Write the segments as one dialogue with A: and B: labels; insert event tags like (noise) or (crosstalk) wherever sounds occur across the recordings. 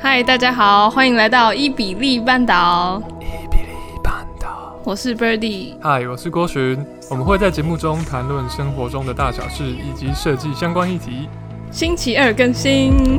A: 嗨，大家好，欢迎来到伊比利半岛。
B: 伊比利半岛，
A: 我是 Birdy。
B: 嗨，我是郭寻。我们会在节目中谈论生活中的大小事以及设计相关议题。
A: 星期二更新。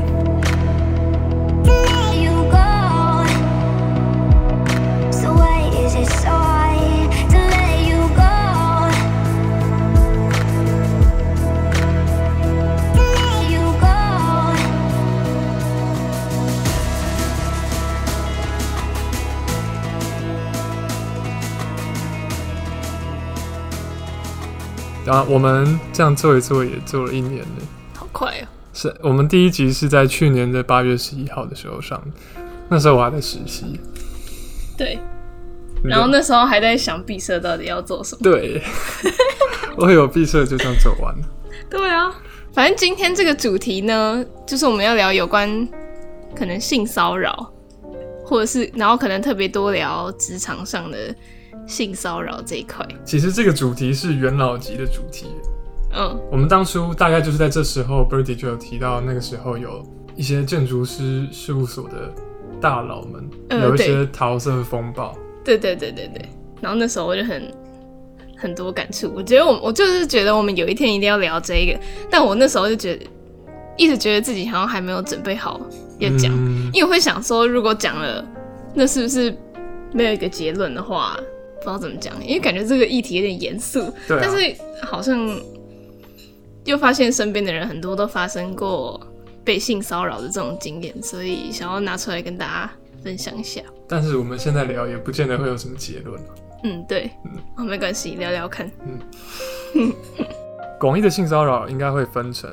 B: 啊，我们这样做一做也做了一年了，
A: 好快哦！
B: 是我们第一集是在去年的八月十一号的时候上，那时候我还在实习。
A: 对，然后那时候还在想毕设到底要做什么。
B: 对，我有毕设就这样走完了。
A: 对啊，反正今天这个主题呢，就是我们要聊有关可能性骚扰，或者是然后可能特别多聊职场上的。性骚扰这一块，
B: 其实这个主题是元老级的主题。
A: 嗯，
B: 我们当初大概就是在这时候，Birdy 就有提到，那个时候有一些建筑师事务所的大佬们、嗯、有一些桃色风暴。
A: 对对对对对。然后那时候我就很很多感触，我觉得我我就是觉得我们有一天一定要聊这个，但我那时候就觉得一直觉得自己好像还没有准备好要讲，嗯、因为我会想说，如果讲了，那是不是没有一个结论的话？不知道怎么讲，因为感觉这个议题有点严肃，啊、但是好像又发现身边的人很多都发生过被性骚扰的这种经验，所以想要拿出来跟大家分享一下。
B: 但是我们现在聊也不见得会有什么结论。
A: 嗯，对，嗯，哦，没关系，聊聊看。
B: 嗯，广义的性骚扰应该会分成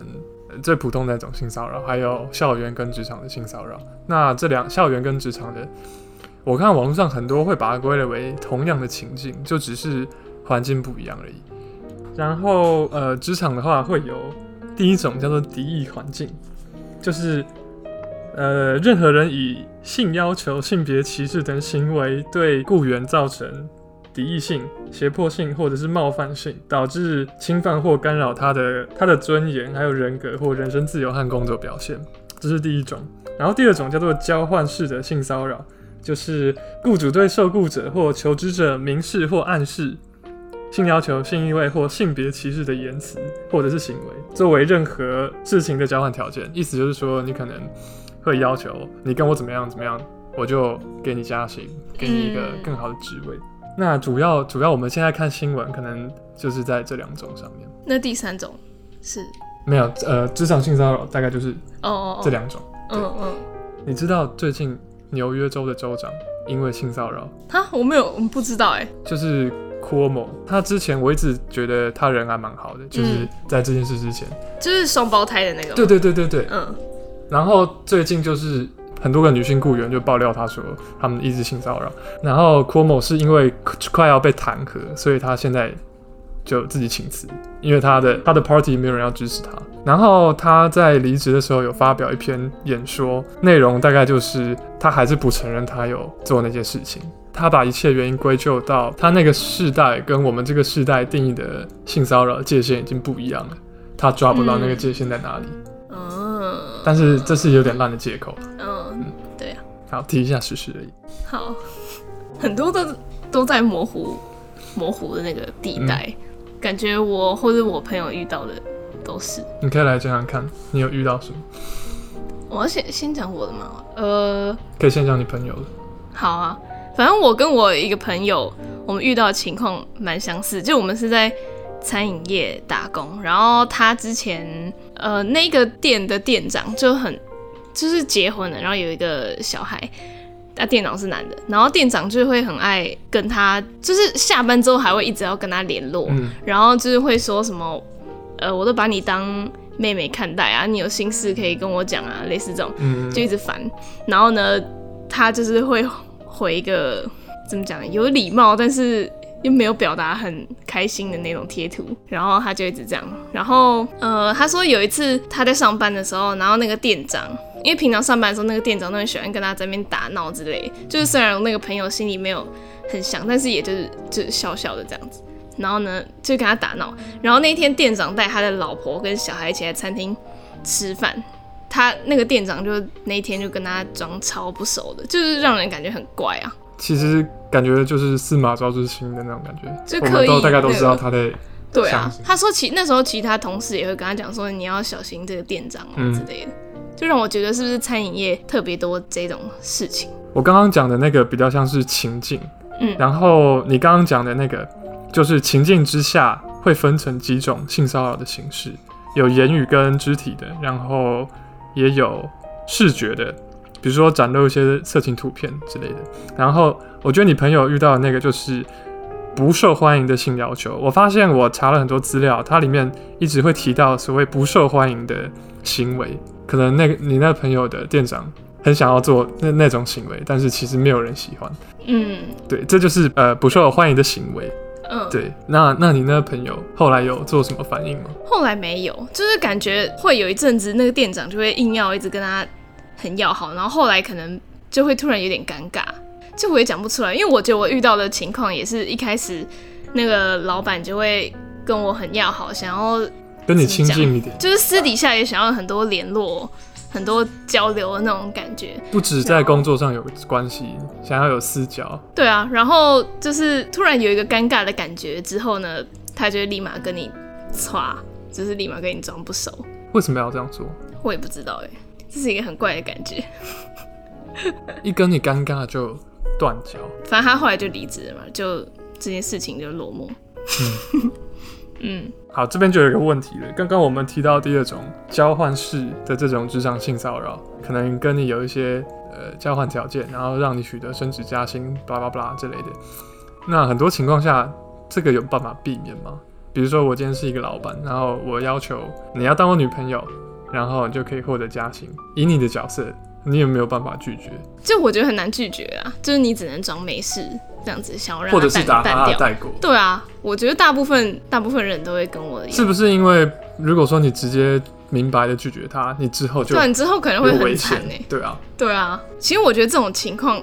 B: 最普通的那种性骚扰，还有校园跟职场的性骚扰。那这两校园跟职场的。我看网络上很多会把它归类为同样的情境，就只是环境不一样而已。然后，呃，职场的话会有第一种叫做敌意环境，就是呃，任何人以性要求、性别歧视等行为对雇员造成敌意性、胁迫性或者是冒犯性，导致侵犯或干扰他的他的尊严、还有人格或人身自由和工作表现，这是第一种。然后第二种叫做交换式的性骚扰。就是雇主对受雇者或求职者明示或暗示性要求、性意味或性别歧视的言辞或者是行为，作为任何事情的交换条件。意思就是说，你可能会要求你跟我怎么样怎么样，我就给你加薪，给你一个更好的职位。嗯、那主要主要我们现在看新闻，可能就是在这两种上面。
A: 那第三种是？
B: 没有，呃，职场性骚扰大概就是
A: 哦
B: 这两种。
A: 嗯嗯，
B: 你知道最近？纽约州的州长因为性骚扰，
A: 他我没有，我们不知道哎，
B: 就是 Cuomo，他之前我一直觉得他人还蛮好的，就是在这件事之前，
A: 就是双胞胎的那个，
B: 对对对对对，
A: 嗯，
B: 然后最近就是很多个女性雇员就爆料他说他们一直性骚扰，然后 Cuomo 是因为快要被弹劾，所以他现在。就自己请辞，因为他的他的 party 没有人要支持他。然后他在离职的时候有发表一篇演说，内容大概就是他还是不承认他有做那件事情。他把一切原因归咎到他那个世代跟我们这个世代定义的性骚扰界限已经不一样了，他抓不到那个界限在哪里。
A: 嗯，
B: 但是这是有点烂的借口。
A: 嗯，嗯对呀、
B: 啊。好，提一下事实而已。
A: 好，(laughs) 很多都都在模糊模糊的那个地带。嗯感觉我或者我朋友遇到的都是，
B: 你可以来讲讲看，你有遇到什么？
A: 我要先先讲我的吗？呃，
B: 可以先讲你朋友的。
A: 好啊，反正我跟我一个朋友，我们遇到的情况蛮相似，就我们是在餐饮业打工，然后他之前呃那个店的店长就很就是结婚了，然后有一个小孩。那、啊、店长是男的，然后店长就会很爱跟他，就是下班之后还会一直要跟他联络，嗯、然后就是会说什么，呃，我都把你当妹妹看待啊，你有心事可以跟我讲啊，类似这种，嗯、就一直烦。然后呢，他就是会回一个怎么讲，有礼貌，但是又没有表达很开心的那种贴图，然后他就一直这样。然后呃，他说有一次他在上班的时候，然后那个店长。因为平常上班的时候，那个店长都很喜欢跟他在那边打闹之类。就是虽然我那个朋友心里没有很想，但是也就是就是笑笑的这样子。然后呢，就跟他打闹。然后那一天店长带他的老婆跟小孩一起来餐厅吃饭，他那个店长就那一天就跟他装超不熟的，就是让人感觉很怪啊。
B: 其实感觉就是司马昭之心的那种感觉，
A: 就可以
B: 我们都大概都知道他的。
A: 对啊，他说其那时候其他同事也会跟他讲说，你要小心这个店长啊之类的，嗯、就让我觉得是不是餐饮业特别多这种事情。
B: 我刚刚讲的那个比较像是情境，
A: 嗯，
B: 然后你刚刚讲的那个就是情境之下会分成几种性骚扰的形式，有言语跟肢体的，然后也有视觉的，比如说展露一些色情图片之类的。然后我觉得你朋友遇到的那个就是。不受欢迎的性要求，我发现我查了很多资料，它里面一直会提到所谓不受欢迎的行为。可能那个你那个朋友的店长很想要做那那种行为，但是其实没有人喜欢。
A: 嗯，
B: 对，这就是呃不受欢迎的行为。
A: 嗯，
B: 对。那那你那个朋友后来有做什么反应吗？
A: 后来没有，就是感觉会有一阵子那个店长就会硬要一直跟他很要好，然后后来可能就会突然有点尴尬。这我也讲不出来，因为我觉得我遇到的情况也是一开始那个老板就会跟我很要好，想要
B: 跟你亲近一点，
A: 就是私底下也想要很多联络、很多交流的那种感觉。
B: 不止在工作上有关系，想要有私交。
A: 对啊，然后就是突然有一个尴尬的感觉之后呢，他就会立马跟你唰，就是立马跟你装不熟。
B: 为什么要这样做？
A: 我也不知道哎，这是一个很怪的感觉。
B: 一跟你尴尬就。断交，
A: 反正他后来就离职了嘛，就这件事情就落幕。嗯，嗯
B: 好，这边就有一个问题了。刚刚我们提到第二种交换式的这种职场性骚扰，可能跟你有一些呃交换条件，然后让你取得升职加薪，巴拉巴拉之类的。那很多情况下，这个有办法避免吗？比如说我今天是一个老板，然后我要求你要当我女朋友，然后你就可以获得加薪，以你的角色。你有没有办法拒绝？
A: 就我觉得很难拒绝啊，就是你只能装没事这样子，想要让
B: 或者是打他带过。
A: 对啊，我觉得大部分大部分人都会跟我一样。
B: 是不是因为如果说你直接明白的拒绝他，你之后就
A: 对，你之后可能会很惨哎。
B: 对啊，
A: 对啊。其实我觉得这种情况。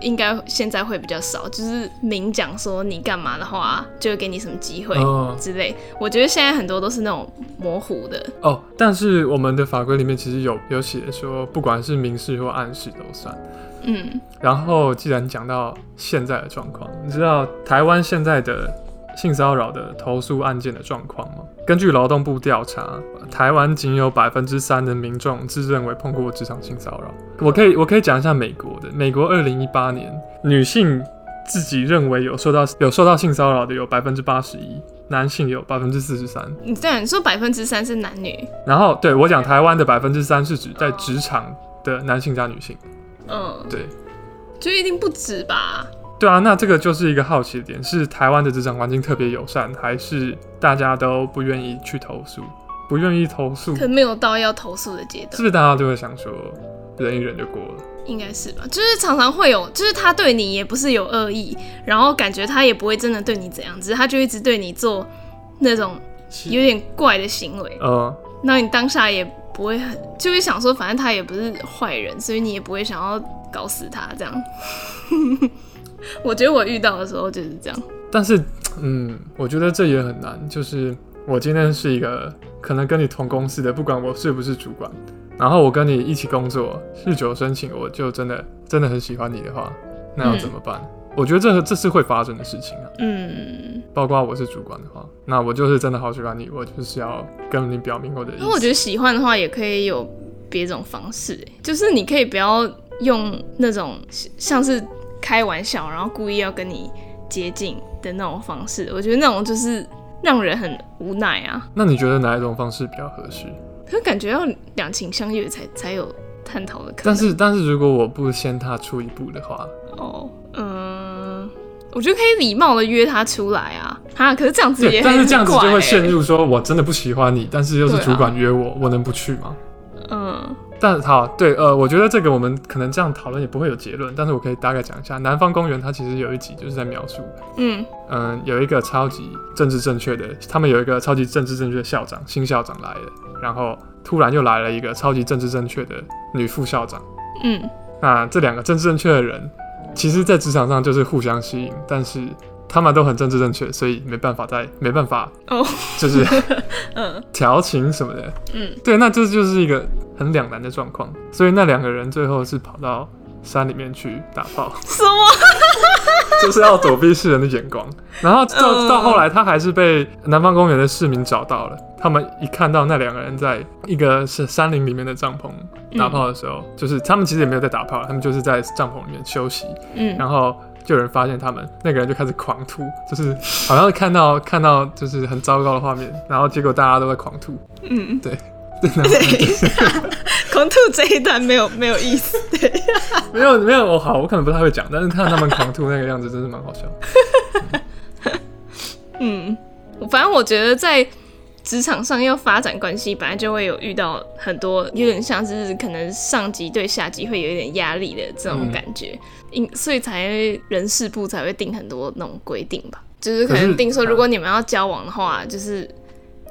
A: 应该现在会比较少，就是明讲说你干嘛的话，就会给你什么机会之类。哦、我觉得现在很多都是那种模糊的
B: 哦。但是我们的法规里面其实有有写说，不管是明示或暗示都算。
A: 嗯。
B: 然后既然讲到现在的状况，你知道台湾现在的性骚扰的投诉案件的状况吗？根据劳动部调查，台湾仅有百分之三的民众自认为碰过职场性骚扰。我可以我可以讲一下美国的，美国二零一八年女性自己认为有受到有受到性骚扰的有百分之八十一，男性有百分之四十三。
A: 你这样你说百分之三是男女？
B: 然后对我讲台湾的百分之三是指在职场的男性加女性。
A: 嗯，
B: 对，
A: 就一定不止吧？
B: 对啊，那这个就是一个好奇的点，是台湾的职场环境特别友善，还是大家都不愿意去投诉？不愿意投诉，
A: 可没有到要投诉的阶段，
B: 是不是大家就会想说忍一忍就过了？
A: 应该是吧，就是常常会有，就是他对你也不是有恶意，然后感觉他也不会真的对你怎样，只是他就一直对你做那种有点怪的行为，
B: 嗯，
A: 那你当下也不会很，就会想说，反正他也不是坏人，所以你也不会想要搞死他这样。我觉得我遇到的时候就是这样，
B: 但是，嗯，我觉得这也很难。就是我今天是一个可能跟你同公司的，不管我是不是主管，然后我跟你一起工作，日久生情，我就真的真的很喜欢你的话，那要怎么办？嗯、我觉得这这是会发生的事情啊。
A: 嗯，
B: 包括我是主管的话，那我就是真的好喜欢你，我就是要跟你表明我的意思。
A: 那我觉得喜欢的话也可以有别种方式，就是你可以不要用那种像是。开玩笑，然后故意要跟你接近的那种方式，我觉得那种就是让人很无奈啊。
B: 那你觉得哪一种方式比较合适？
A: 可感觉要两情相悦才才有探讨的可能。
B: 但是但是如果我不先踏出一步的话，
A: 哦，嗯，我觉得可以礼貌的约他出来啊。哈，可是这样子也欸，
B: 但是这样子就会陷入说我真的不喜欢你，但是又是主管约我，啊、我能不去吗？
A: 嗯。
B: 但好，对，呃，我觉得这个我们可能这样讨论也不会有结论，但是我可以大概讲一下，《南方公园》它其实有一集就是在描述，
A: 嗯。
B: 嗯、呃，有一个超级政治正确的，他们有一个超级政治正确的校长，新校长来了，然后突然又来了一个超级政治正确的女副校长，
A: 嗯，
B: 那这两个政治正确的人，其实在职场上就是互相吸引，但是他们都很政治正确，所以没办法再没办法
A: 哦，
B: 就是 (laughs)
A: 嗯。
B: 调情什么的，
A: 嗯，
B: 对，那这就是一个很两难的状况，所以那两个人最后是跑到山里面去打炮，
A: 什么？(laughs)
B: 就是要躲避世人的眼光，然后到、
A: 嗯、
B: 到后来他还是被南方公园的市民找到了，他们一看到那两个人在一个是山林里面的帐篷打炮的时候，嗯、就是他们其实也没有在打炮，他们就是在帐篷里面休息，嗯，然后。就有人发现他们，那个人就开始狂吐，就是好像是看到看到就是很糟糕的画面，然后结果大家都在狂吐。嗯，对，(laughs) 对，
A: 狂吐这一段没有没有意思。对，(laughs)
B: 没有没有，我好，我可能不太会讲，但是看他们狂吐那个样子，真是蛮好笑。
A: 嗯，反正我觉得在职场上要发展关系，本来就会有遇到很多有点像是可能上级对下级会有一点压力的这种感觉。嗯所以才人事部才会定很多那种规定吧，就是可能定说，如果你们要交往的话，就是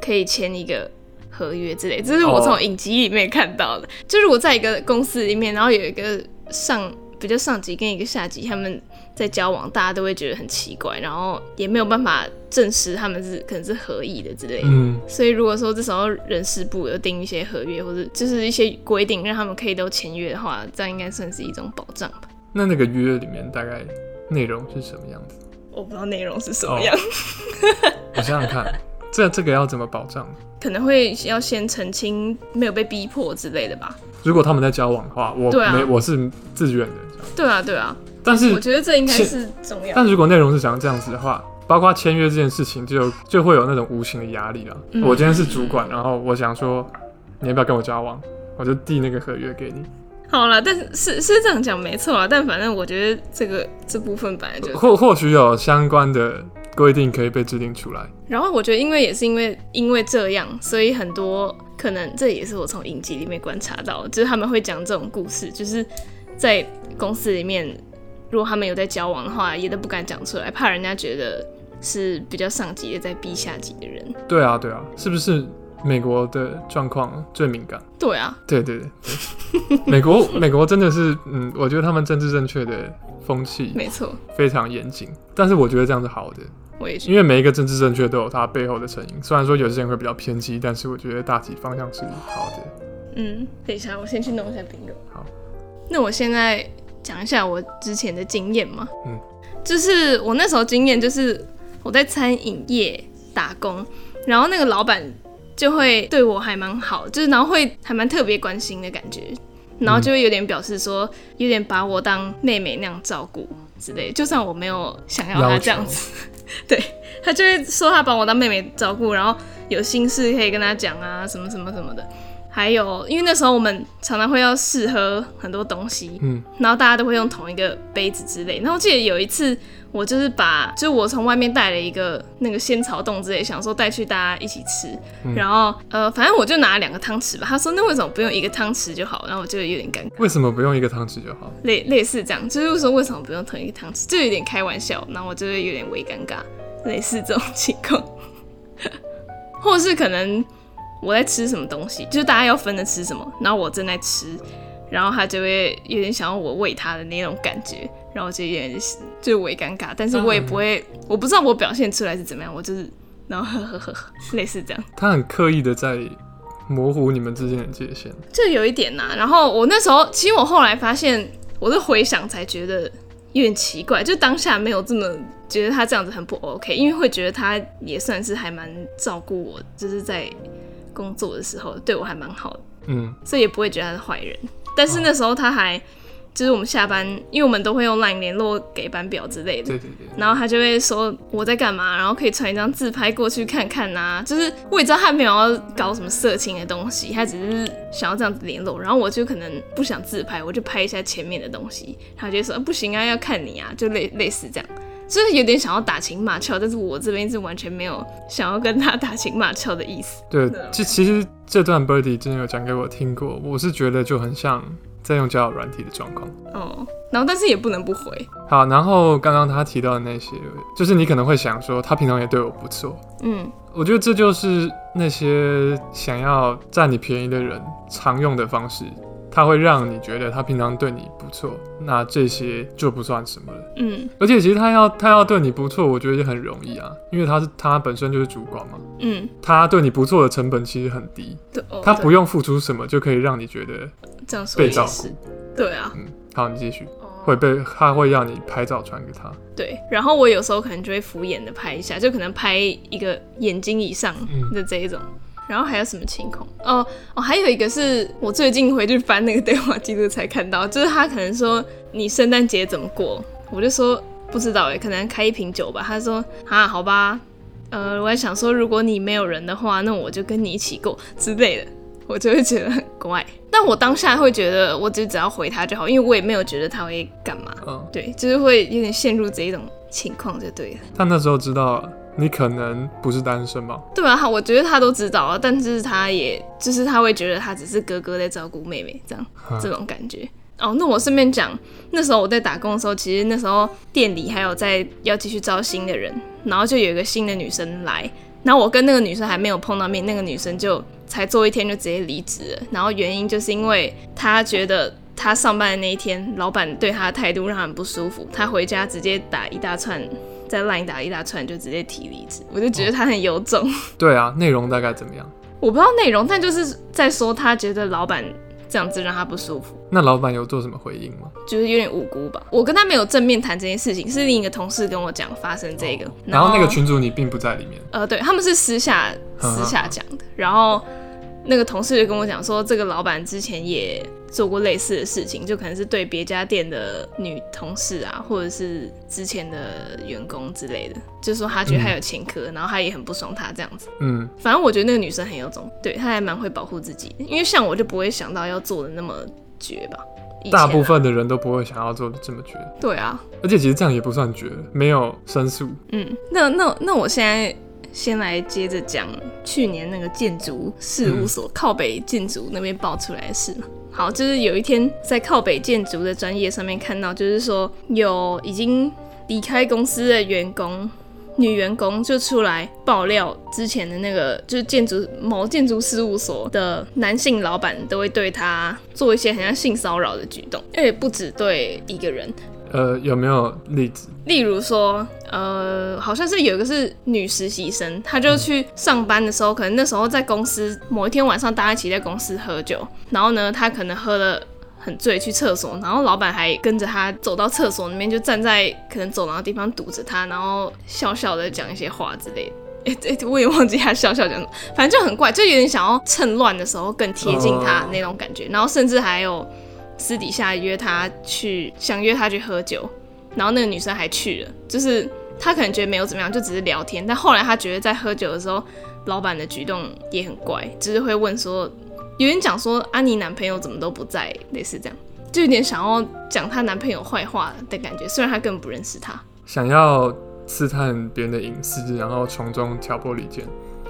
A: 可以签一个合约之类。这是我从影集里面看到的。Oh. 就是我在一个公司里面，然后有一个上比较上级跟一个下级他们在交往，大家都会觉得很奇怪，然后也没有办法证实他们是可能是合意的之类的。嗯。所以如果说这时候人事部有定一些合约或者就是一些规定，让他们可以都签约的话，这样应该算是一种保障吧。
B: 那那个约里面大概内容是什么样子？
A: 我不知道内容是什么样。Oh, (laughs)
B: 我想想看，这这个要怎么保障？
A: 可能会要先澄清没有被逼迫之类的吧。
B: 如果他们在交往的话，我没、啊、我是自愿的。
A: 对啊，对啊。
B: 但是
A: 我觉得这应该是重要。
B: 但如果内容是想要这样子的话，包括签约这件事情就，就就会有那种无形的压力了。嗯、我今天是主管，然后我想说，你要不要跟我交往？我就递那个合约给你。
A: 好了，但是是是这样讲没错啊，但反正我觉得这个这部分本来就
B: 或或许有相关的规定可以被制定出来。
A: 然后我觉得，因为也是因为因为这样，所以很多可能这也是我从影集里面观察到，就是他们会讲这种故事，就是在公司里面，如果他们有在交往的话，也都不敢讲出来，怕人家觉得是比较上级的在逼下级的人。
B: 对啊，对啊，是不是？美国的状况最敏感。
A: 对啊，
B: 对对对，对，美国 (laughs) 美国真的是，嗯，我觉得他们政治正确的风气没错，非常严谨。但是我觉得这样是好的，
A: 我也
B: 因为每一个政治正确都有它背后的成因。虽然说有些人会比较偏激，但是我觉得大体方向是好的。
A: 嗯，等一下，我先去弄一下冰狗。
B: 好，
A: 那我现在讲一下我之前的经验嘛。嗯，就是我那时候经验就是我在餐饮业打工，然后那个老板。就会对我还蛮好，就是然后会还蛮特别关心的感觉，然后就会有点表示说，有点把我当妹妹那样照顾之类的，就算我没有想要他这样子，(laughs) 对，他就会说他把我当妹妹照顾，然后有心事可以跟他讲啊，什么什么什么的。还有，因为那时候我们常常会要试喝很多东西，嗯，然后大家都会用同一个杯子之类。然后我记得有一次。我就是把，就是我从外面带了一个那个仙草冻之类，想说带去大家一起吃。嗯、然后呃，反正我就拿了两个汤匙吧。他说那为什么不用一个汤匙就好？然后我就有点尴尬。
B: 为什么不用一个汤匙就好？
A: 类类似这样，就是说为什么不用同一个汤匙？就有点开玩笑。然后我就会有点微尴尬，类似这种情况。或者是可能我在吃什么东西，就是大家要分着吃什么，然后我正在吃，然后他就会有点想要我喂他的那种感觉。然后就有点就微尴尬，但是我也不会，嗯、我不知道我表现出来是怎么样，我就是然后呵呵呵，类似这样。
B: 他很刻意的在模糊你们之间的界限，
A: 就有一点呐、啊。然后我那时候，其实我后来发现，我的回想才觉得有点奇怪，就当下没有这么觉得他这样子很不 OK，因为会觉得他也算是还蛮照顾我，就是在工作的时候对我还蛮好的，嗯，所以也不会觉得他是坏人。但是那时候他还。就是我们下班，因为我们都会用 LINE 联络给班表之类的，对对对。然后他就会说我在干嘛，然后可以传一张自拍过去看看呐、啊。就是我也知道他没有要搞什么色情的东西，他只是想要这样子联络。然后我就可能不想自拍，我就拍一下前面的东西。他就说不行啊，要看你啊，就类类似这样，就是有点想要打情骂俏，但是我这边是完全没有想要跟他打情骂俏的意思。
B: 对，这其实这段 Birdy 真的有讲给我听过，我是觉得就很像。在用交友软体的状况
A: 哦，然后但是也不能不回。
B: 好，然后刚刚他提到的那些，就是你可能会想说，他平常也对我不错。嗯，我觉得这就是那些想要占你便宜的人常用的方式。他会让你觉得他平常对你不错，那这些就不算什么了。
A: 嗯，
B: 而且其实他要他要对你不错，我觉得也很容易啊，因为他是他本身就是主管嘛。
A: 嗯，
B: 他对你不错的成本其实很低，他不用付出什么就可以让你觉得
A: 这样说
B: 被照顾。
A: 对啊，
B: 嗯，好，你继续。
A: 哦、
B: 会被他会让你拍照传给他。
A: 对，然后我有时候可能就会敷衍的拍一下，就可能拍一个眼睛以上的这一种。嗯然后还有什么情况？哦哦，还有一个是我最近回去翻那个对话记录才看到，就是他可能说你圣诞节怎么过，我就说不知道哎，可能开一瓶酒吧。他说啊，好吧，呃，我还想说如果你没有人的话，那我就跟你一起过之类的，我就会觉得很怪。但我当下会觉得，我只只要回他就好，因为我也没有觉得他会干嘛。
B: 嗯，
A: 对，就是会有点陷入这一种情况就对了。
B: 他那时候知道了。你可能不是单身吧？
A: 对啊，我觉得他都知道啊，但是他也就是他会觉得他只是哥哥在照顾妹妹这样，嗯、这种感觉。哦，那我顺便讲，那时候我在打工的时候，其实那时候店里还有在要继续招新的人，然后就有一个新的女生来，然后我跟那个女生还没有碰到面，那个女生就才做一天就直接离职了，然后原因就是因为她觉得她上班的那一天，老板对她的态度让她很不舒服，她回家直接打一大串。在 LINE 打一大串就直接提离职，我就觉得他很有种。(laughs)
B: 对啊，内容大概怎么样？
A: 我不知道内容，但就是在说他觉得老板这样子让他不舒服。
B: 那老板有做什么回应吗？
A: 就是有点无辜吧。我跟他没有正面谈这件事情，是另一个同事跟我讲发生这个。
B: 然后那个群主你并不在里面。
A: 呃，对，他们是私下私下讲的。然后那个同事就跟我讲说，这个老板之前也。做过类似的事情，就可能是对别家店的女同事啊，或者是之前的员工之类的，就是说他觉得他有前科，嗯、然后他也很不爽他这样子。嗯，反正我觉得那个女生很有种，对，她还蛮会保护自己，因为像我就不会想到要做的那么绝吧。
B: 大部分的人都不会想要做的这么绝。
A: 对啊，
B: 而且其实这样也不算绝，没有申诉。
A: 嗯，那那那我现在。先来接着讲去年那个建筑事务所、靠北建筑那边爆出来的事。好，就是有一天在靠北建筑的专业上面看到，就是说有已经离开公司的员工，女员工就出来爆料，之前的那个就是建筑某建筑事务所的男性老板都会对她做一些很像性骚扰的举动，而且不止对一个人。
B: 呃，有没有例子？
A: 例如说，呃，好像是有一个是女实习生，她就去上班的时候，可能那时候在公司某一天晚上，大家一起在公司喝酒，然后呢，她可能喝了很醉去厕所，然后老板还跟着她走到厕所里面，就站在可能走廊的地方堵着她，然后笑笑的讲一些话之类的。哎、(laughs) 欸欸，我也忘记她笑笑讲什么，反正就很怪，就有点想要趁乱的时候更贴近她那种感觉，然后甚至还有。私底下约他去，想约他去喝酒，然后那个女生还去了，就是他可能觉得没有怎么样，就只是聊天。但后来他觉得在喝酒的时候，老板的举动也很怪，就是会问说，有人讲说啊，你男朋友怎么都不在，类似这样，就有点想要讲她男朋友坏话的感觉。虽然他根本不认识他，
B: 想要刺探别人的隐私，然后从中挑拨离间。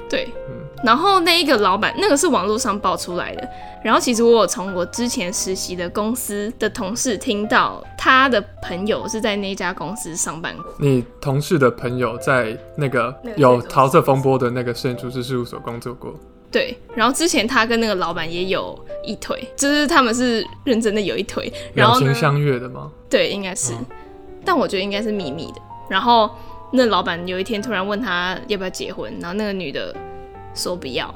A: 对，嗯，然后那一个老板，那个是网络上爆出来的。然后其实我有从我之前实习的公司的同事听到，他的朋友是在那家公司上班过。
B: 你同事的朋友在那个有桃色风波的那个建筑师事务所工作过？
A: 对。然后之前他跟那个老板也有一腿，就是他们是认真的有一腿。然
B: 后相悦的吗？
A: 对，应该是，嗯，但我觉得应该是秘密的。然后。那老板有一天突然问他要不要结婚，然后那个女的说不要，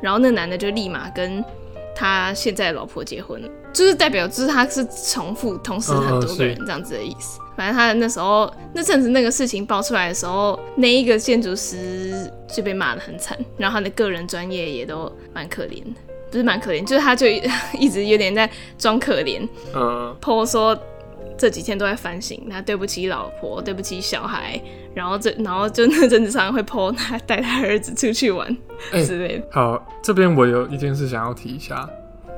A: 然后那男的就立马跟他现在的老婆结婚了，就是代表就是他是重复同时很多个人这样子的意思。嗯、反正他那时候那阵子那个事情爆出来的时候，那一个建筑师就被骂得很惨，然后他的个人专业也都蛮可怜的，不是蛮可怜，就是他就一直有点在装可怜，嗯，po 说。这几天都在反省，他对不起老婆，对不起小孩，然后这，然后就那阵子常常会 po 他带他儿子出去玩之类
B: 好，这边我有一件事想要提一下，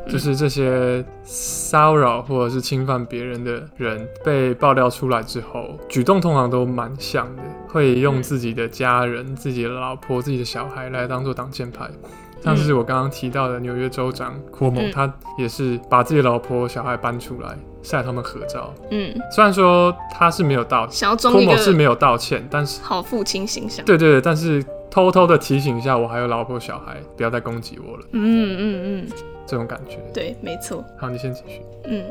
B: 就是这些骚扰或者是侵犯别人的人被爆料出来之后，举动通常都蛮像的，会用自己的家人、嗯、自己的老婆、自己的小孩来当做挡箭牌。像是我刚刚提到的纽约州长库莫，他也是把自己老婆小孩搬出来晒他们合照。嗯，虽然说他是没有道歉，郭某是没有道歉，但是
A: 好父亲形象。
B: 对对对，但是偷偷的提醒一下，我还有老婆小孩，不要再攻击我了。嗯嗯嗯。这种感觉。
A: 对，没错。
B: 好，你先继续。
A: 嗯。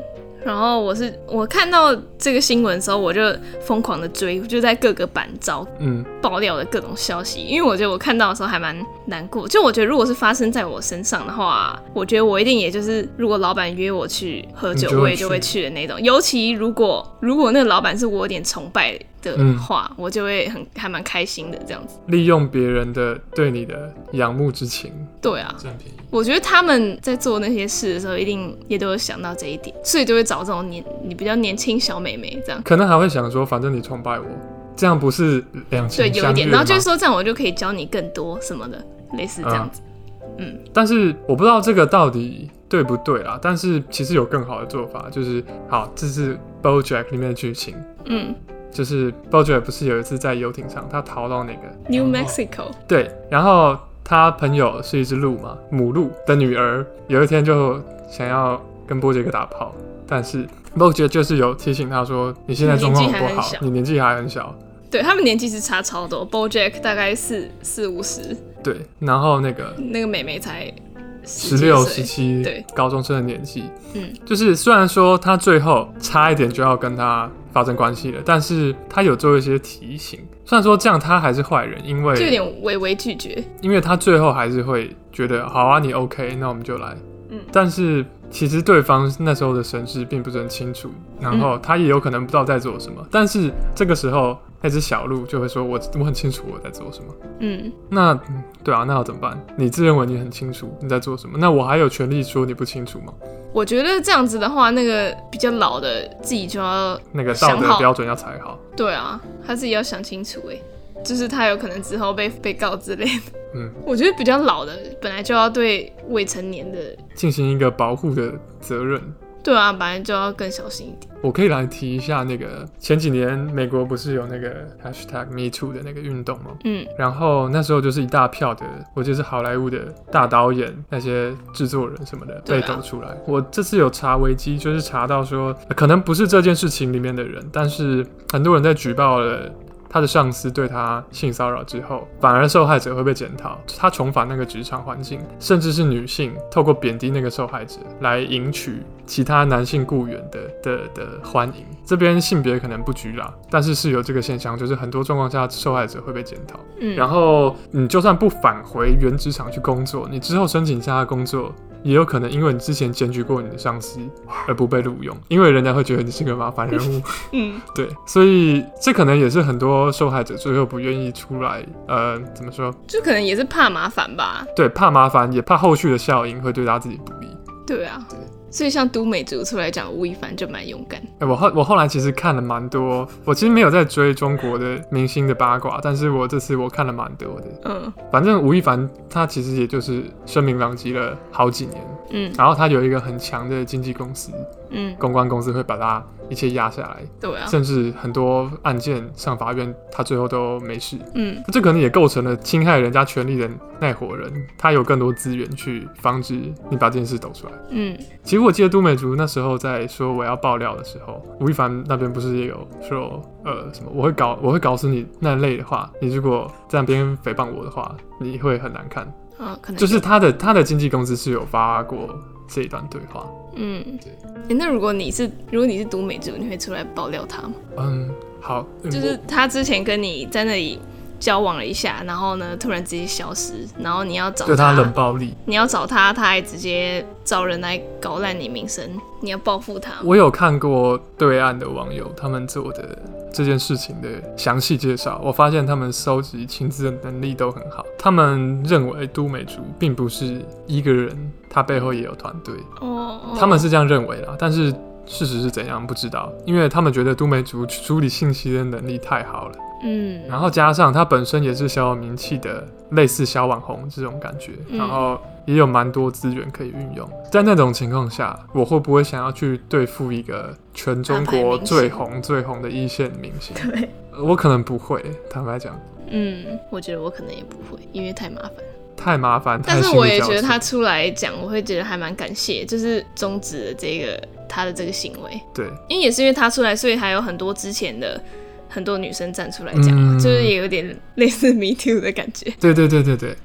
A: 然后我是我看到这个新闻的时候，我就疯狂的追，就在各个版找嗯爆料的各种消息，因为我觉得我看到的时候还蛮难过。就我觉得如果是发生在我身上的话，我觉得我一定也就是如果老板约我去喝酒，我也就会去的那种。尤其如果如果那个老板是我有点崇拜的话，嗯、我就会很还蛮开心的这样子。
B: 利用别人的对你的仰慕之情，
A: 对啊，我觉得他们在做那些事的时候，一定也都有想到这一点，所以就会找这种年你比较年轻小妹妹这样，
B: 可能还会想说，反正你崇拜我，这样不是两情？对，有一点，
A: 然后就是说这样我就可以教你更多什么的，类似这样子。嗯，嗯，
B: 但是我不知道这个到底对不对啦。但是其实有更好的做法，就是好，这是 BoJack 里面的剧情。嗯。就是 BoJack 不是有一次在游艇上，他逃到那个
A: New Mexico，
B: 对，然后他朋友是一只鹿嘛，母鹿的女儿，有一天就想要跟 BoJack 打炮，但是 BoJack 就是有提醒他说，你现在状况不好，你年纪还很小，
A: 对他们年纪是差超多，BoJack 大概四四五十，
B: 对，然后那个
A: 那个妹妹才
B: 十六十七，对，高中生的年纪，嗯，就是虽然说他最后差一点就要跟他。发生关系了，但是他有做一些提醒。虽然说这样他还是坏人，因为
A: 就有点微微拒绝，
B: 因为他最后还是会觉得好啊，你 OK，那我们就来。嗯，但是其实对方那时候的神识并不是很清楚，然后他也有可能不知道在做什么。嗯、但是这个时候那只小鹿就会说：“我我很清楚我在做什么。”嗯，那对啊，那要怎么办？你自认为你很清楚你在做什么，那我还有权利说你不清楚吗？
A: 我觉得这样子的话，那个比较老的自己就要
B: 那个道德标准要踩好。
A: 对啊，他自己要想清楚哎，就是他有可能之后被被告之类的。嗯，我觉得比较老的本来就要对未成年的
B: 进行一个保护的责任。
A: 对啊，本来就要更小心一点。
B: 我可以来提一下那个前几年美国不是有那个 hashtag Me Too 的那个运动吗？嗯，然后那时候就是一大票的，我就是好莱坞的大导演、那些制作人什么的被抖出来。啊、我这次有查维基，就是查到说，可能不是这件事情里面的人，但是很多人在举报了。他的上司对他性骚扰之后，反而受害者会被检讨，他重返那个职场环境，甚至是女性透过贬低那个受害者来赢取其他男性雇员的的的欢迎。这边性别可能不拘啦，但是是有这个现象，就是很多状况下受害者会被检讨。嗯，然后你就算不返回原职场去工作，你之后申请其他工作。也有可能因为你之前检举过你的上司而不被录用，因为人家会觉得你是个麻烦人物。(laughs) 嗯，(laughs) 对，所以这可能也是很多受害者最后不愿意出来。呃，怎么说？
A: 就可能也是怕麻烦吧。
B: 对，怕麻烦，也怕后续的效应会对他自己不利。
A: 对啊。对。所以像都美竹出来讲，吴亦凡就蛮勇敢。
B: 哎、欸，我后我后来其实看了蛮多，我其实没有在追中国的明星的八卦，但是我这次我看了蛮多的。嗯，反正吴亦凡他其实也就是声名狼藉了好几年。嗯，然后他有一个很强的经纪公司。嗯，公关公司会把他一切压下来，对啊，甚至很多案件上法院，他最后都没事。嗯，这可能也构成了侵害人家权利的那伙人，他有更多资源去防止你把这件事抖出来。嗯，其实我记得都美竹那时候在说我要爆料的时候，吴亦凡那边不是也有说，呃，什么我会搞我会搞死你那类的话，你如果在那边诽谤我的话，你会很难看。啊，可能就是他的他的经纪公司是有发过这一段对话。嗯，对。
A: 欸，那如果你是如果你是读美族，你会出来爆料他吗？
B: 嗯，好。
A: 就是他之前跟你在那里交往了一下，然后呢，突然直接消失，然后你要找他，
B: 对他冷暴力，
A: 你要找他，他还直接找人来搞烂你名声，你要报复他。
B: 我有看过对岸的网友他们做的这件事情的详细介绍，我发现他们收集情资的能力都很好。他们认为都美竹并不是一个人，他背后也有团队。哦，他们是这样认为啦，但是事实是怎样不知道，因为他们觉得都美竹处理信息的能力太好了。嗯，然后加上他本身也是小有名气的，类似小网红这种感觉，嗯、然后也有蛮多资源可以运用。在那种情况下，我会不会想要去对付一个全中国最红最红的一线明星？对，我可能不会，坦白讲。
A: 嗯，我觉得我可能也不会，因为太麻烦。
B: 太麻烦。
A: 但是我也觉得他出来讲，我会觉得还蛮感谢，就是终止了这个他的这个行为。
B: 对，
A: 因为也是因为他出来，所以还有很多之前的。很多女生站出来讲，嗯、就是也有点类似 Me Too 的感觉。
B: 对对对对对，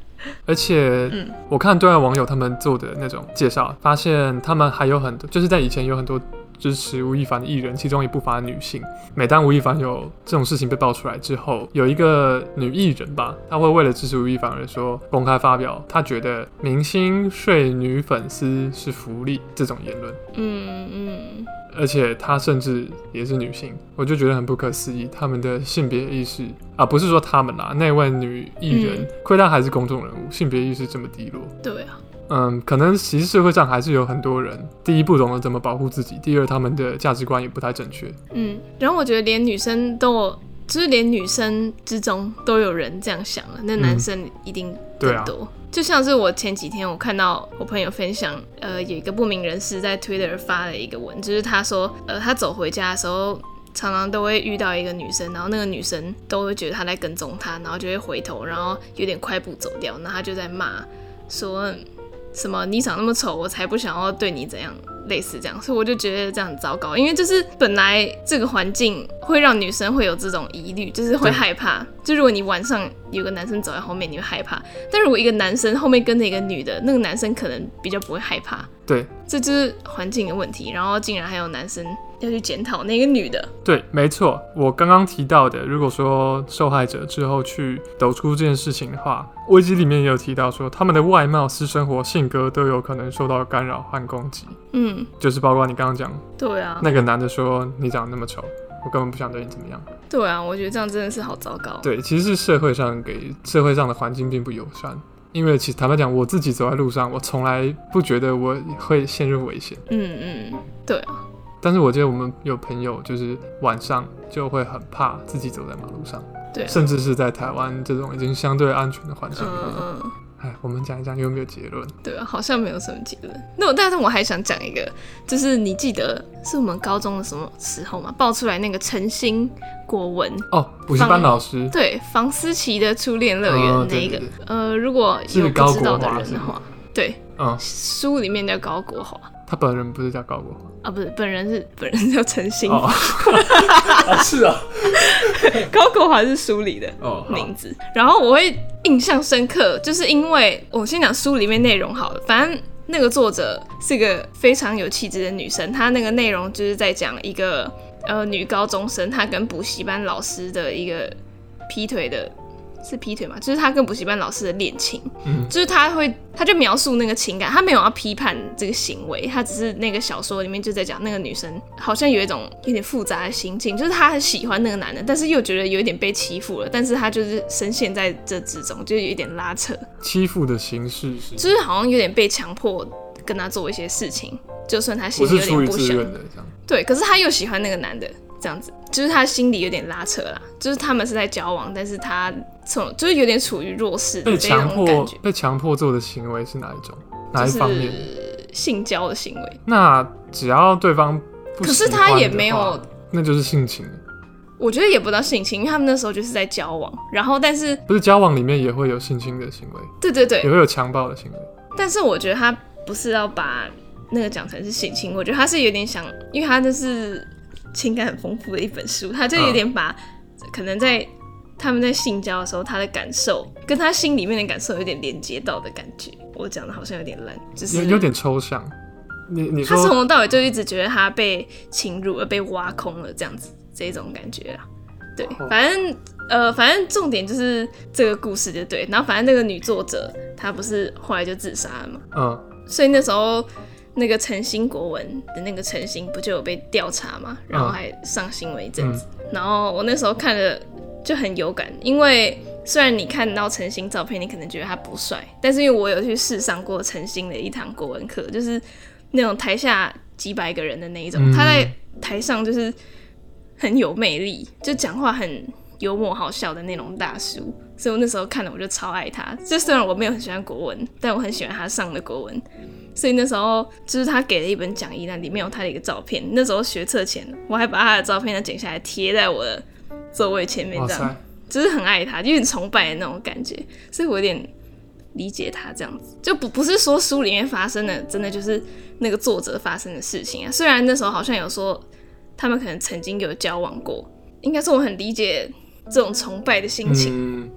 B: 而且，
A: 嗯，
B: 我看对外网友他们做的那种介绍，发现他们还有很多，就是在以前有很多。支持吴亦凡的艺人，其中也不乏女性。每当吴亦凡有这种事情被爆出来之后，有一个女艺人吧，她会为了支持吴亦凡而说，公开发表，她觉得明星睡女粉丝是福利这种言论。
A: 嗯嗯。
B: 而且她甚至也是女性，我就觉得很不可思议，他们的性别意识啊，不是说他们啦，那位女艺人，亏她还是公众人物，性别意识这么低落。
A: 对啊。
B: 嗯，可能其实社会上还是有很多人，第一不懂得怎么保护自己，第二他们的价值观也不太正确。
A: 嗯，然后我觉得连女生都有，就是连女生之中都有人这样想了，那男生一定更多。嗯啊、就像是我前几天我看到我朋友分享，呃，有一个不明人士在 Twitter 发了一个文，就是他说，呃，他走回家的时候，常常都会遇到一个女生，然后那个女生都会觉得他在跟踪他，然后就会回头，然后有点快步走掉，然后他就在骂说。什么？你长那么丑，我才不想要对你怎样，类似这样，所以我就觉得这样很糟糕。因为就是本来这个环境会让女生会有这种疑虑，就是会害怕。就如果你晚上有个男生走在后面，你会害怕；但如果一个男生后面跟着一个女的，那个男生可能比较不会害怕。
B: 对，
A: 这就是环境的问题。然后竟然还有男生。要去检讨那个女的，
B: 对，没错。我刚刚提到的，如果说受害者之后去抖出这件事情的话，危机里面也有提到说，他们的外貌、私生活、性格都有可能受到干扰和攻击。
A: 嗯，
B: 就是包括你刚刚讲，
A: 对啊，
B: 那个男的说你长得那么丑，我根本不想对你怎么样。
A: 对啊，我觉得这样真的是好糟糕。
B: 对，其实是社会上给社会上的环境并不友善。因为其实坦白讲，我自己走在路上，我从来不觉得我会陷入危险。
A: 嗯嗯，对啊。
B: 但是我觉得我们有朋友就是晚上就会很怕自己走在马路上，
A: 对，
B: 甚至是在台湾这种已经相对安全的环境里面。
A: 嗯嗯。
B: 哎，我们讲一讲有没有结论？
A: 对啊，好像没有什么结论。那我但是我还想讲一个，就是你记得是我们高中的什么时候吗？爆出来那个陈星国文
B: 哦，补习班老师
A: 对房思琪的初恋乐园那一个，呃，如果有不知道的人的话，对，嗯，书里面叫高国华。
B: 他本人不是叫高国华
A: 啊，不是，本人是本人叫陈星。
B: 哦、是啊，(laughs)
A: 高国华是书里的名字。哦、然后我会印象深刻，就是因为我先讲书里面内容好了。反正那个作者是个非常有气质的女生，她那个内容就是在讲一个呃女高中生，她跟补习班老师的一个劈腿的。是劈腿嘛？就是他跟补习班老师的恋情，嗯，就是他会，他就描述那个情感，他没有要批判这个行为，他只是那个小说里面就在讲那个女生好像有一种有点复杂的心境，就是她很喜欢那个男的，但是又觉得有一点被欺负了，但是他就是深陷在这之中，就有一点拉扯。
B: 欺负的形式是，
A: 就是好像有点被强迫跟他做一些事情，就算他心里有点不想，对，可是他又喜欢那个男的。这样子，就是他心里有点拉扯啦，就是他们是在交往，但是他从就是有点处于弱势的这种感觉。
B: 被强迫做的行为是哪一种？哪一方面？
A: 性交的行为。
B: 那只要对方不，
A: 可是他也没有，
B: 那就是性侵。
A: 我觉得也不到性侵，因为他们那时候就是在交往，然后但是
B: 不是交往里面也会有性侵的行为？
A: 对对对，
B: 也会有强暴的行为。
A: 但是我觉得他不是要把那个讲成是性侵，我觉得他是有点想，因为他就是。情感很丰富的一本书，他就有点把可能在他们在性交的时候，他的感受跟他心里面的感受有点连接到的感觉。我讲的好像有点烂，就是
B: 有有点抽象。你你说
A: 他从头到尾就一直觉得他被侵入而，被挖空了这样子，这种感觉啊。对，反正呃，反正重点就是这个故事就对。然后反正那个女作者她不是后来就自杀了嘛，
B: 嗯，
A: 所以那时候。那个陈星国文的那个陈星不就有被调查嘛，然后还上新闻一阵子。嗯、然后我那时候看了就很有感，因为虽然你看到陈星照片，你可能觉得他不帅，但是因为我有去试上过陈星的一堂国文课，就是那种台下几百个人的那一种，嗯、他在台上就是很有魅力，就讲话很幽默好笑的那种大叔，所以我那时候看了我就超爱他。就虽然我没有很喜欢国文，但我很喜欢他上的国文。所以那时候就是他给了一本讲义，那里面有他的一个照片。那时候学测前，我还把他的照片呢剪下来贴在我的座位前面，这样就是很爱他，有点崇拜的那种感觉。所以我有点理解他这样子，就不不是说书里面发生的真的就是那个作者发生的事情啊。虽然那时候好像有说他们可能曾经有交往过，应该是我很理解这种崇拜的心情。
B: 嗯、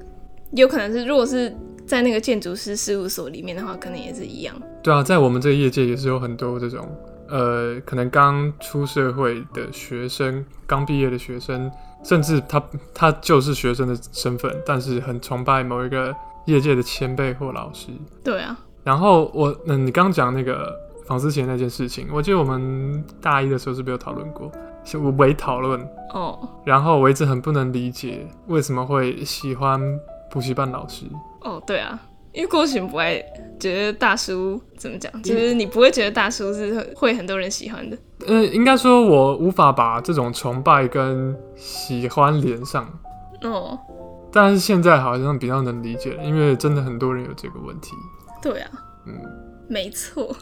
A: 有可能是如果是。在那个建筑师事务所里面的话，可能也是一样。
B: 对啊，在我们这个业界也是有很多这种，呃，可能刚出社会的学生，刚毕业的学生，甚至他他就是学生的身份，但是很崇拜某一个业界的前辈或老师。
A: 对啊。
B: 然后我，嗯，你刚讲那个房思琪那件事情，我记得我们大一的时候是不是有讨论过？是微讨论
A: 哦。
B: Oh. 然后我一直很不能理解为什么会喜欢补习班老师。
A: 哦，oh, 对啊，因为郭洵不爱觉得大叔怎么讲，就是你不会觉得大叔是会很多人喜欢的。
B: 嗯，应该说我无法把这种崇拜跟喜欢连上。
A: 哦。Oh.
B: 但是现在好像比较能理解了，因为真的很多人有这个问题。
A: 对啊，
B: 嗯，
A: 没错，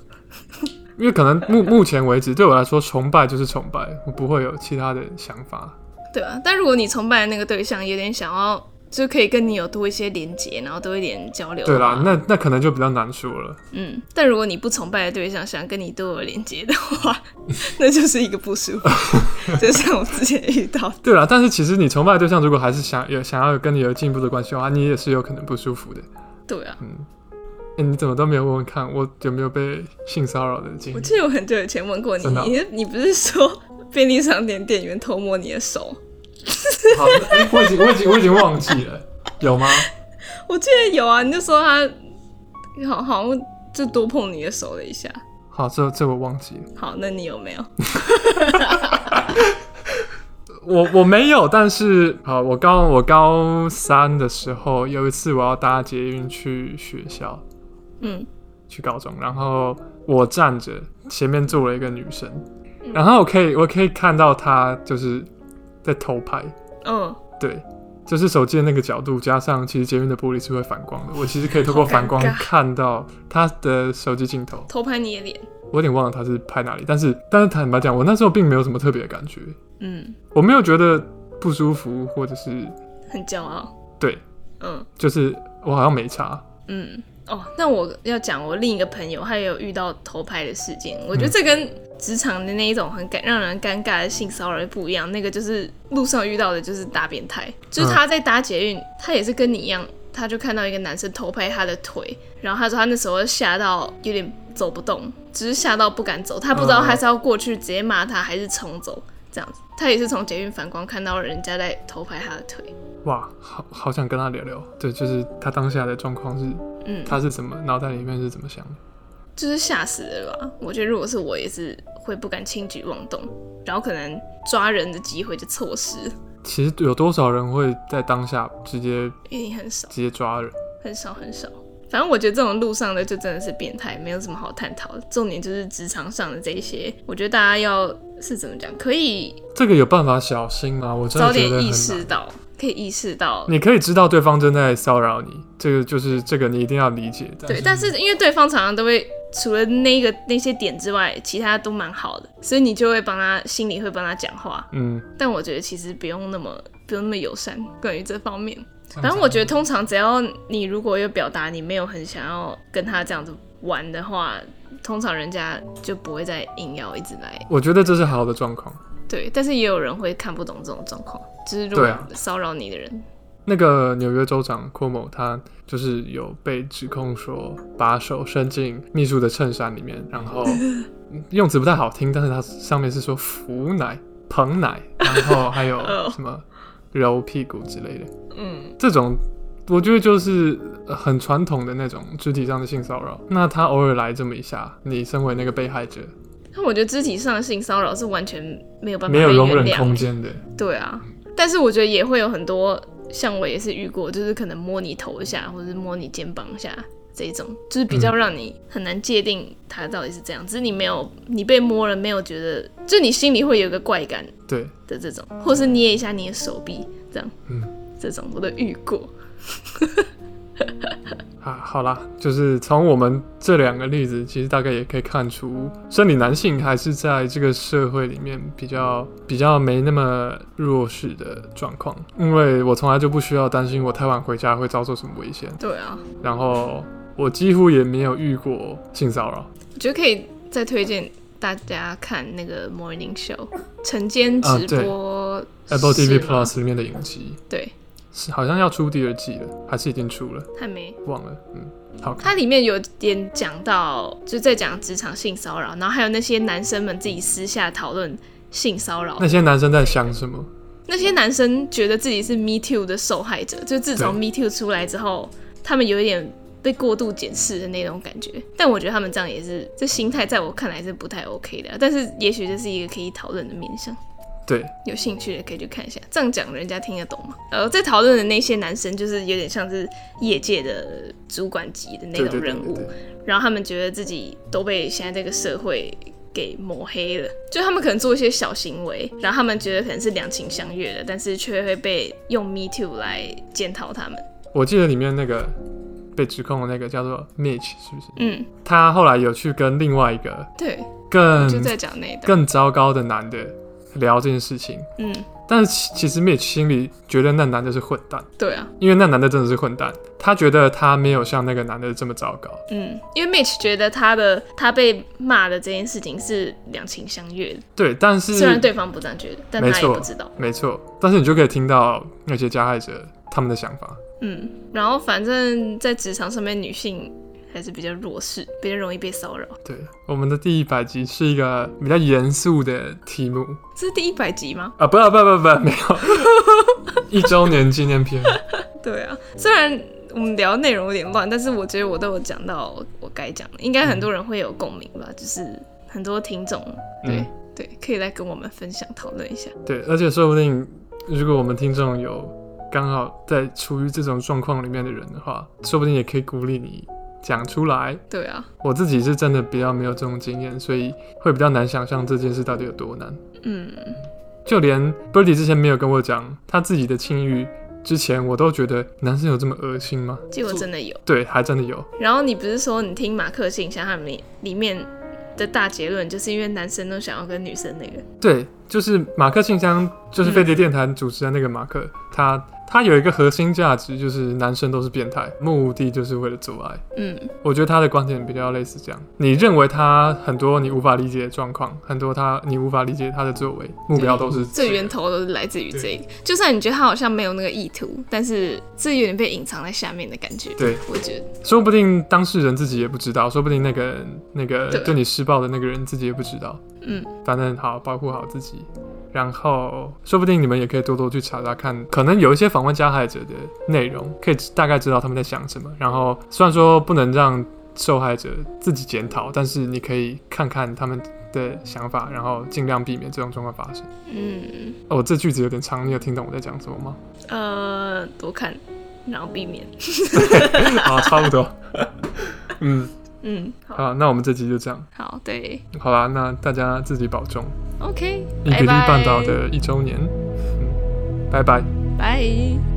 B: 因为可能目目前为止对我来说，崇拜就是崇拜，我不会有其他的想法。
A: 对啊，但如果你崇拜的那个对象有点想要，就可以跟你有多一些连接，然后多一点交流。
B: 对啦，那那可能就比较难说了。
A: 嗯，但如果你不崇拜的对象想跟你多有连接的话，(laughs) 那就是一个不舒服，(laughs) 就像我之前遇到。
B: 对啦，但是其实你崇拜的对象如果还是想有想要跟你有进一步的关系的话，你也是有可能不舒服的。
A: 对啊，
B: 嗯。欸、你怎么都没有问问看我有没有被性骚扰的经历？
A: 我记得我很久以前问过你，你你不是说便利商店店员偷摸你的手？(laughs)
B: 好，欸、我已经我已经我已经忘记了，有吗？(laughs)
A: 我记得有啊，你就说他好好像就多碰你的手了一下。
B: 好，这这我忘记了。
A: 好，那你有没有？(laughs)
B: 我我没有，但是好，我高我高三的时候有一次我要搭捷运去学校。
A: 嗯，
B: 去高中，然后我站着，前面坐了一个女生，然后我可以我可以看到她就是在偷拍，
A: 嗯，
B: 对，就是手机的那个角度，加上其实捷运的玻璃是会反光的，我其实可以透过反光看到他的手机镜头。
A: 偷拍你的脸，
B: 我有点忘了他是拍哪里，但是但是坦白讲，我那时候并没有什么特别的感觉，
A: 嗯，
B: 我没有觉得不舒服或者是
A: 很骄傲，
B: 对，
A: 嗯，
B: 就是我好像没差，
A: 嗯。哦，那我要讲我另一个朋友，他也有遇到偷拍的事件。我觉得这跟职场的那一种很尴让人尴尬的性骚扰不一样。那个就是路上遇到的，就是大变态，就是他在搭捷运，他也是跟你一样，他就看到一个男生偷拍他的腿，然后他说他那时候吓到有点走不动，只是吓到不敢走，他不知道他是要过去直接骂他，还是冲走这样子。他也是从捷运反光看到人家在偷拍他的腿。
B: 哇，好好想跟他聊聊。对，就是他当下的状况是，嗯，他是怎么脑袋里面是怎么想的？
A: 就是吓死了吧？我觉得如果是我，也是会不敢轻举妄动，然后可能抓人的机会就错失。
B: 其实有多少人会在当下直接？
A: 一定很少，
B: 直接抓人，
A: 很少很少。反正我觉得这种路上的就真的是变态，没有什么好探讨的。重点就是职场上的这一些，我觉得大家要是怎么讲，可以
B: 这个有办法小心吗？我真的
A: 早点意识到。可以意识到，
B: 你可以知道对方正在骚扰你，这个就是这个你一定要理解的。
A: 对，但是因为对方常常都会除了那个那些点之外，其他都蛮好的，所以你就会帮他心里会帮他讲话。
B: 嗯，
A: 但我觉得其实不用那么不用那么友善，关于这方面。反正我觉得通常只要你如果有表达你没有很想要跟他这样子玩的话，通常人家就不会再硬要一直来。
B: 我觉得这是好的状况。
A: 对，但是也有人会看不懂这种状况，就是如果骚扰你的人。啊、
B: 那个纽约州长 Cuomo 他就是有被指控说把手伸进秘书的衬衫里面，然后 (laughs) 用词不太好听，但是他上面是说扶奶、捧奶，然后还有 (laughs) 什么揉屁股之类的。
A: 嗯，
B: 这种我觉得就是很传统的那种肢体上的性骚扰。那他偶尔来这么一下，你身为那个被害者。
A: 那我觉得肢体上的性骚扰是完全没有办法
B: 没有容忍空间的。
A: 对啊，但是我觉得也会有很多，像我也是遇过，就是可能摸你头下，或者是摸你肩膀下这种，就是比较让你很难界定它到底是这样。只是你没有，你被摸了，没有觉得，就你心里会有一个怪感，
B: 对
A: 的这种，或是捏一下你的手臂，这样，
B: 嗯，
A: 这种我都遇过。(laughs)
B: 啊，好啦，就是从我们这两个例子，其实大概也可以看出，生理男性还是在这个社会里面比较比较没那么弱势的状况。因为我从来就不需要担心我太晚回家会遭受什么危险。
A: 对啊，
B: 然后我几乎也没有遇过性骚扰。
A: 我觉得可以再推荐大家看那个 Morning Show 晨间直播，
B: 啊，Apple TV Plus 里面的影集。
A: 对。
B: 是好像要出第二季了，还是已经出了？
A: 还没
B: 忘了，嗯，好。
A: 它里面有点讲到，就在讲职场性骚扰，然后还有那些男生们自己私下讨论性骚扰。
B: 那些男生在想什么？
A: 那些男生觉得自己是 Me Too 的受害者，就自从 Me Too 出来之后，他们有一点被过度检视的那种感觉。但我觉得他们这样也是，这心态在我看来是不太 OK 的。但是也许这是一个可以讨论的面向。
B: 对，
A: 有兴趣的可以去看一下，这样讲人家听得懂吗？呃，在讨论的那些男生，就是有点像是业界的主管级的那种人物，然后他们觉得自己都被现在这个社会给抹黑了，就他们可能做一些小行为，然后他们觉得可能是两情相悦的，但是却会被用 Me Too 来检讨他们。
B: 我记得里面那个被指控的那个叫做 Mitch，是不是？
A: 嗯，
B: 他后来有去跟另外一个
A: 对
B: 更
A: 就在讲那
B: 更糟糕的男的。聊这件事情，
A: 嗯，
C: 但是其实 Mitch 心里觉得那男的是混蛋，
A: 对啊，
B: 因为那男的真的是混蛋，他觉得他没有像那个男的这么糟糕，
A: 嗯，因为 Mitch 觉得他的他被骂的这件事情是两情相悦的，
B: 对，但是
A: 虽然对方不这样觉得，但他也不知道，
B: 没错，但是你就可以听到那些加害者他们的想法，
A: 嗯，然后反正在职场上面女性。还是比较弱势，比较容易被骚扰。
B: 对，我们的第一百集是一个比较严肃的题目。
A: 这是第一百集吗？
B: 啊，不不不不，没有，(laughs) 一周年纪念片。(laughs)
A: 对啊，虽然我们聊内容有点乱，但是我觉得我都有讲到我该讲的，应该很多人会有共鸣吧？嗯、就是很多听众，对、嗯、对，可以来跟我们分享讨论一下。
B: 对，而且说不定如果我们听众有刚好在处于这种状况里面的人的话，说不定也可以鼓励你。讲出来，
A: 对啊，
B: 我自己是真的比较没有这种经验，所以会比较难想象这件事到底有多难。
A: 嗯，
B: 就连 Birdy 之前没有跟我讲他自己的情欲之前，我都觉得男生有这么恶心吗？
A: 结果真的有，
B: 对，还真的有。
A: 然后你不是说你听马克信箱他们里面的大结论，就是因为男生都想要跟女生那个？
B: 对，就是马克信箱，就是飞碟电台主持的那个马克，嗯、他。他有一个核心价值，就是男生都是变态，目的就是为了做爱。
A: 嗯，
B: 我觉得他的观点比较类似这样。你认为他很多你无法理解的状况，很多他你无法理解他的作为，目标都是
A: 最源头都是来自于这个。就算你觉得他好像没有那个意图，但是这有点被隐藏在下面的感觉。
B: 对，
A: 我觉得
B: 说不定当事人自己也不知道，说不定那个那个对你施暴的那个人自己也不知道。
A: 嗯，
B: 反正好，保护好自己。然后，说不定你们也可以多多去查查看，可能有一些访问加害者的内容，可以大概知道他们在想什么。然后，虽然说不能让受害者自己检讨，但是你可以看看他们的想法，然后尽量避免这种状况发生。
A: 嗯，
B: 哦，这句子有点长，你有听懂我在讲什么吗？
A: 呃，多看，然后避免。
B: 好，差不多。嗯。
A: 嗯好，
B: 好，那我们这集就这样。
A: 好，对，
B: 好啦，那大家自己保重。
A: OK，
B: 伊比利半岛的一周年，嗯，拜拜，
A: 拜。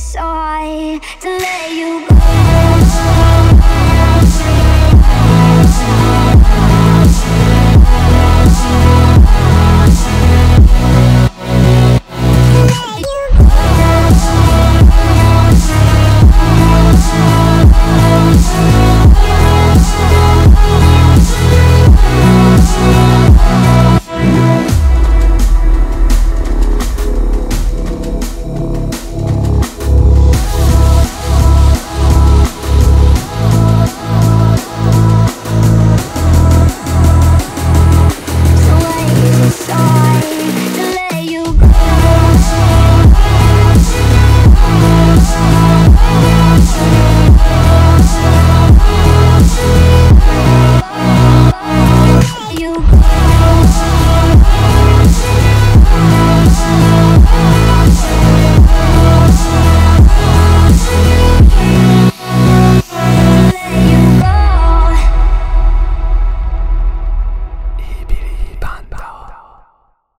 A: So to let you go.